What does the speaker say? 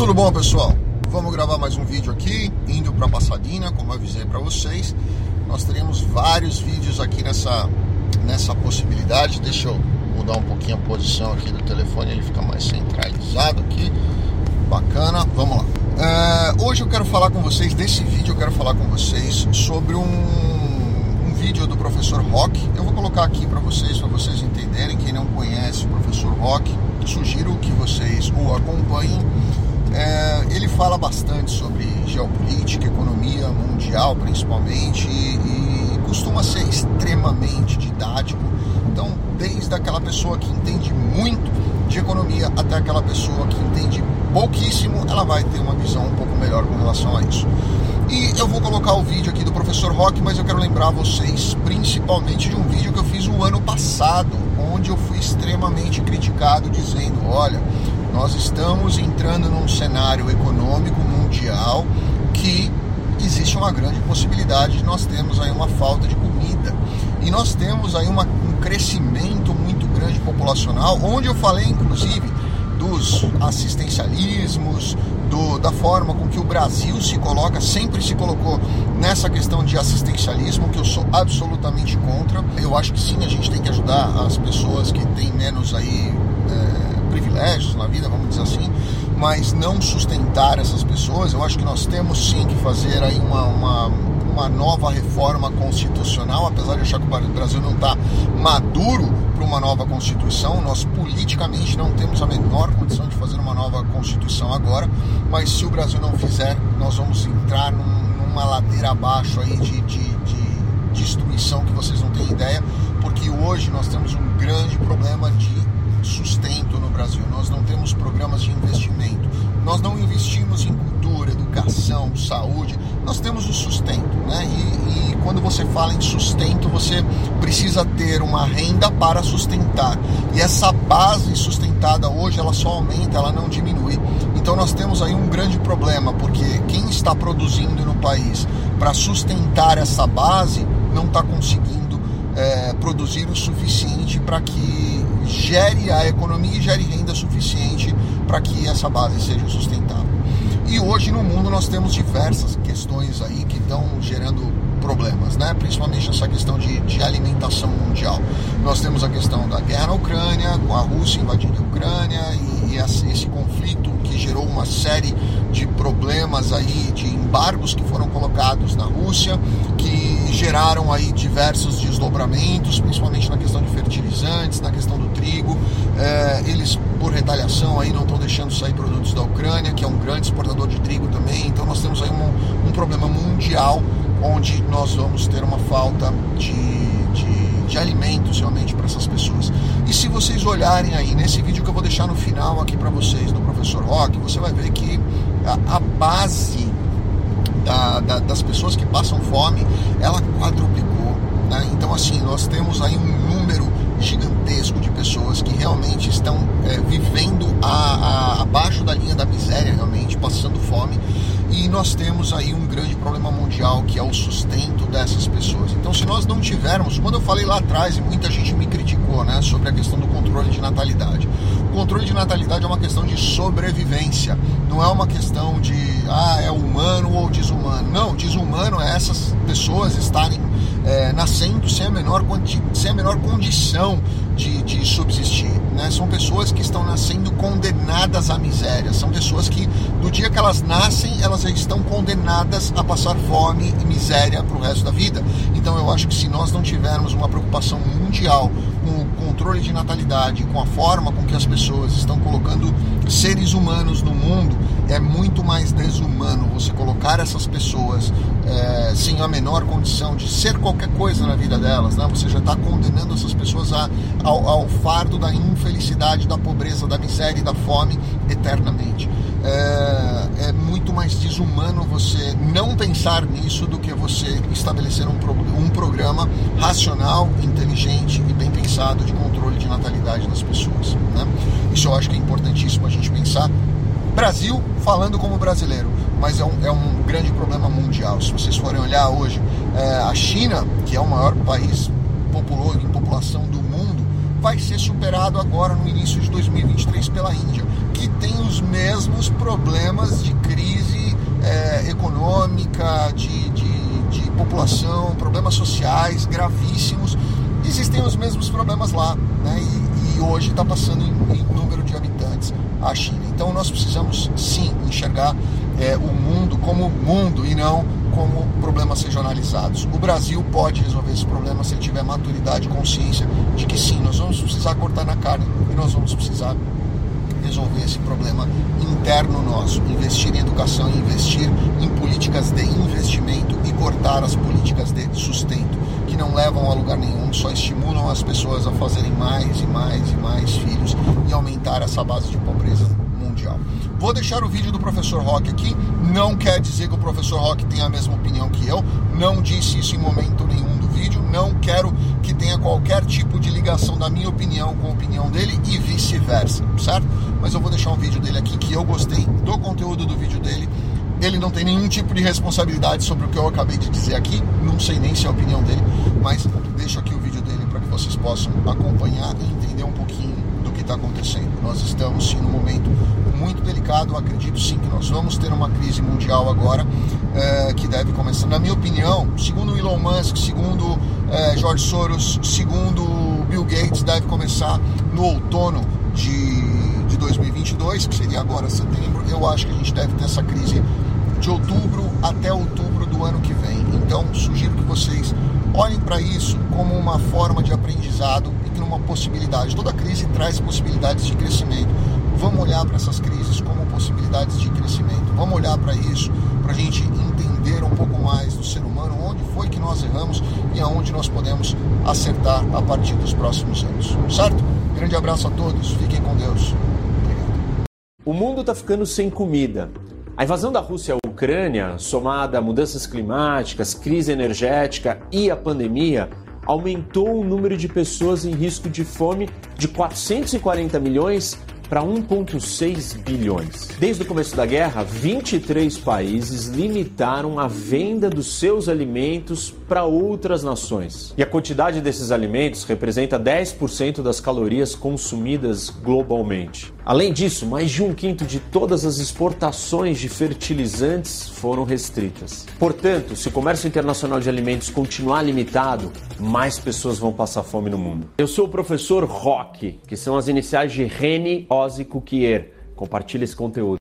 Tudo bom, pessoal? Vamos gravar mais um vídeo aqui, indo para Passadina, como avisei para vocês. Nós teremos vários vídeos aqui nessa, nessa possibilidade. Deixa eu mudar um pouquinho a posição aqui do telefone, ele fica mais centralizado aqui. Bacana, vamos lá. É, hoje eu quero falar com vocês, desse vídeo eu quero falar com vocês sobre um, um vídeo do professor Rock. Eu vou colocar aqui para vocês, para vocês entenderem. Quem não conhece o professor Rock, sugiro que vocês o acompanhem. Fala bastante sobre geopolítica, economia mundial principalmente, e, e costuma ser extremamente didático. Então, desde aquela pessoa que entende muito de economia até aquela pessoa que entende pouquíssimo, ela vai ter uma visão um pouco melhor com relação a isso. E eu vou colocar o vídeo aqui do professor Rock, mas eu quero lembrar vocês principalmente de um vídeo que eu fiz o ano passado, onde eu fui extremamente criticado dizendo, nós estamos entrando num cenário econômico mundial que existe uma grande possibilidade de nós termos aí uma falta de comida. E nós temos aí uma, um crescimento muito grande populacional, onde eu falei inclusive dos assistencialismos, do, da forma com que o Brasil se coloca, sempre se colocou nessa questão de assistencialismo, que eu sou absolutamente contra. Eu acho que sim, a gente tem que ajudar as pessoas que têm menos aí é, privilégios na vida, vamos dizer assim, mas não sustentar essas pessoas. Eu acho que nós temos sim que fazer aí uma, uma, uma nova reforma constitucional, apesar de achar que o Brasil não está maduro para uma nova Constituição. Nós politicamente não temos a menor condição de fazer uma nova Constituição agora, mas se o Brasil não fizer, nós vamos entrar num, numa ladeira abaixo aí de, de, de destruição que vocês não têm ideia, porque hoje nós temos um grande problema de Brasil. Nós não temos programas de investimento. Nós não investimos em cultura, educação, saúde. Nós temos o sustento, né? E, e quando você fala em sustento, você precisa ter uma renda para sustentar. E essa base sustentada hoje, ela só aumenta, ela não diminui. Então nós temos aí um grande problema, porque quem está produzindo no país para sustentar essa base não está conseguindo é, produzir o suficiente para que gere a economia e gere renda suficiente para que essa base seja sustentável. E hoje no mundo nós temos diversas questões aí que estão gerando problemas, né? principalmente essa questão de, de alimentação mundial. Nós temos a questão da guerra na Ucrânia, com a Rússia invadindo a Ucrânia e, e esse conflito que gerou uma série de problemas aí, de embargos que foram colocados na Rússia, que geraram aí diversos desdobramentos, principalmente na questão de retaliação, aí não estão deixando sair produtos da Ucrânia, que é um grande exportador de trigo também. Então nós temos aí um, um problema mundial onde nós vamos ter uma falta de, de, de alimentos realmente para essas pessoas. E se vocês olharem aí nesse vídeo que eu vou deixar no final aqui para vocês do professor Rock, você vai ver que a, a base da, da, das pessoas que passam fome, ela quadruplicou. Né? Então assim, nós temos aí um número gigantesco pessoas que realmente estão é, vivendo a, a, abaixo da linha da miséria, realmente, passando fome. E nós temos aí um grande problema mundial que é o sustento dessas pessoas. Então, se nós não tivermos, quando eu falei lá atrás, e muita gente me criticou né, sobre a questão do controle de natalidade. O controle de natalidade é uma questão de sobrevivência, não é uma questão de ah, é humano ou desumano. Não, desumano é essas pessoas estarem é, nascendo sem a menor, sem a menor condição de, de subsistir. Né? São pessoas que estão nascendo condenadas à miséria. São pessoas que, do dia que elas nascem, elas estão condenadas a passar fome e miséria para o resto da vida. Então eu acho que se nós não tivermos uma preocupação mundial com o controle de natalidade, com a forma com que as pessoas estão colocando seres humanos no mundo, é muito mais desumano você colocar essas pessoas é, sem a menor condição de ser qualquer coisa na vida delas. Né? Você já está condenando essas pessoas a, ao, ao, fardo da infelicidade, da pobreza, da miséria e da fome eternamente. É, é, muito mais desumano você não pensar nisso do que você estabelecer um, pro, um programa racional, inteligente e bem pensado de controle de natalidade das pessoas. Né? Isso eu acho que é importantíssimo a gente pensar Brasil falando como brasileiro, mas é um, é um grande problema mundial. Se vocês forem olhar hoje, é, a China, que é o maior país populoso em população do mundo, vai ser superado agora no início de 2023 pela Índia, que tem os mesmos problemas de crise é, econômica, de, de, de população, problemas sociais gravíssimos. Existem os mesmos problemas lá, né? E, e hoje está passando em, em número de habitantes a China. Então nós precisamos sim enxergar é, o mundo como mundo e não como problemas regionalizados. O Brasil pode resolver esse problema se ele tiver maturidade e consciência de que sim, nós vamos precisar cortar na carne e nós vamos precisar resolver esse problema interno nosso, investir em educação, investir em políticas de investimento e cortar as políticas de não levam a lugar nenhum, só estimulam as pessoas a fazerem mais e mais e mais filhos e aumentar essa base de pobreza mundial. Vou deixar o vídeo do professor Rock aqui. Não quer dizer que o professor Rock tenha a mesma opinião que eu. Não disse isso em momento nenhum do vídeo. Não quero que tenha qualquer tipo de ligação da minha opinião com a opinião dele e vice-versa, certo? Mas eu vou deixar um vídeo dele aqui que eu gostei do conteúdo do vídeo dele. Ele não tem nenhum tipo de responsabilidade sobre o que eu acabei de dizer aqui. Não sei nem se é a opinião dele, mas deixo aqui o vídeo dele para que vocês possam acompanhar e entender um pouquinho do que está acontecendo. Nós estamos sim num momento muito delicado. Acredito sim que nós vamos ter uma crise mundial agora é, que deve começar. Na minha opinião, segundo Elon Musk, segundo é, George Soros, segundo Bill Gates, deve começar no outono de, de 2022, que seria agora setembro. Eu acho que a gente deve ter essa crise de outubro até outubro do ano que vem. Então, sugiro que vocês olhem para isso como uma forma de aprendizado e que uma possibilidade. Toda crise traz possibilidades de crescimento. Vamos olhar para essas crises como possibilidades de crescimento. Vamos olhar para isso, para a gente entender um pouco mais do ser humano, onde foi que nós erramos e aonde nós podemos acertar a partir dos próximos anos. Certo? Grande abraço a todos, fiquem com Deus. Obrigado. O mundo está ficando sem comida. A invasão da Rússia Ucrânia, somada a mudanças climáticas, crise energética e a pandemia, aumentou o número de pessoas em risco de fome de 440 milhões para 1,6 bilhões. Desde o começo da guerra, 23 países limitaram a venda dos seus alimentos para outras nações. E a quantidade desses alimentos representa 10% das calorias consumidas globalmente. Além disso, mais de um quinto de todas as exportações de fertilizantes foram restritas. Portanto, se o comércio internacional de alimentos continuar limitado, mais pessoas vão passar fome no mundo. Eu sou o professor Rock, que são as iniciais de Rene Ozzy Cuquier. Compartilhe esse conteúdo.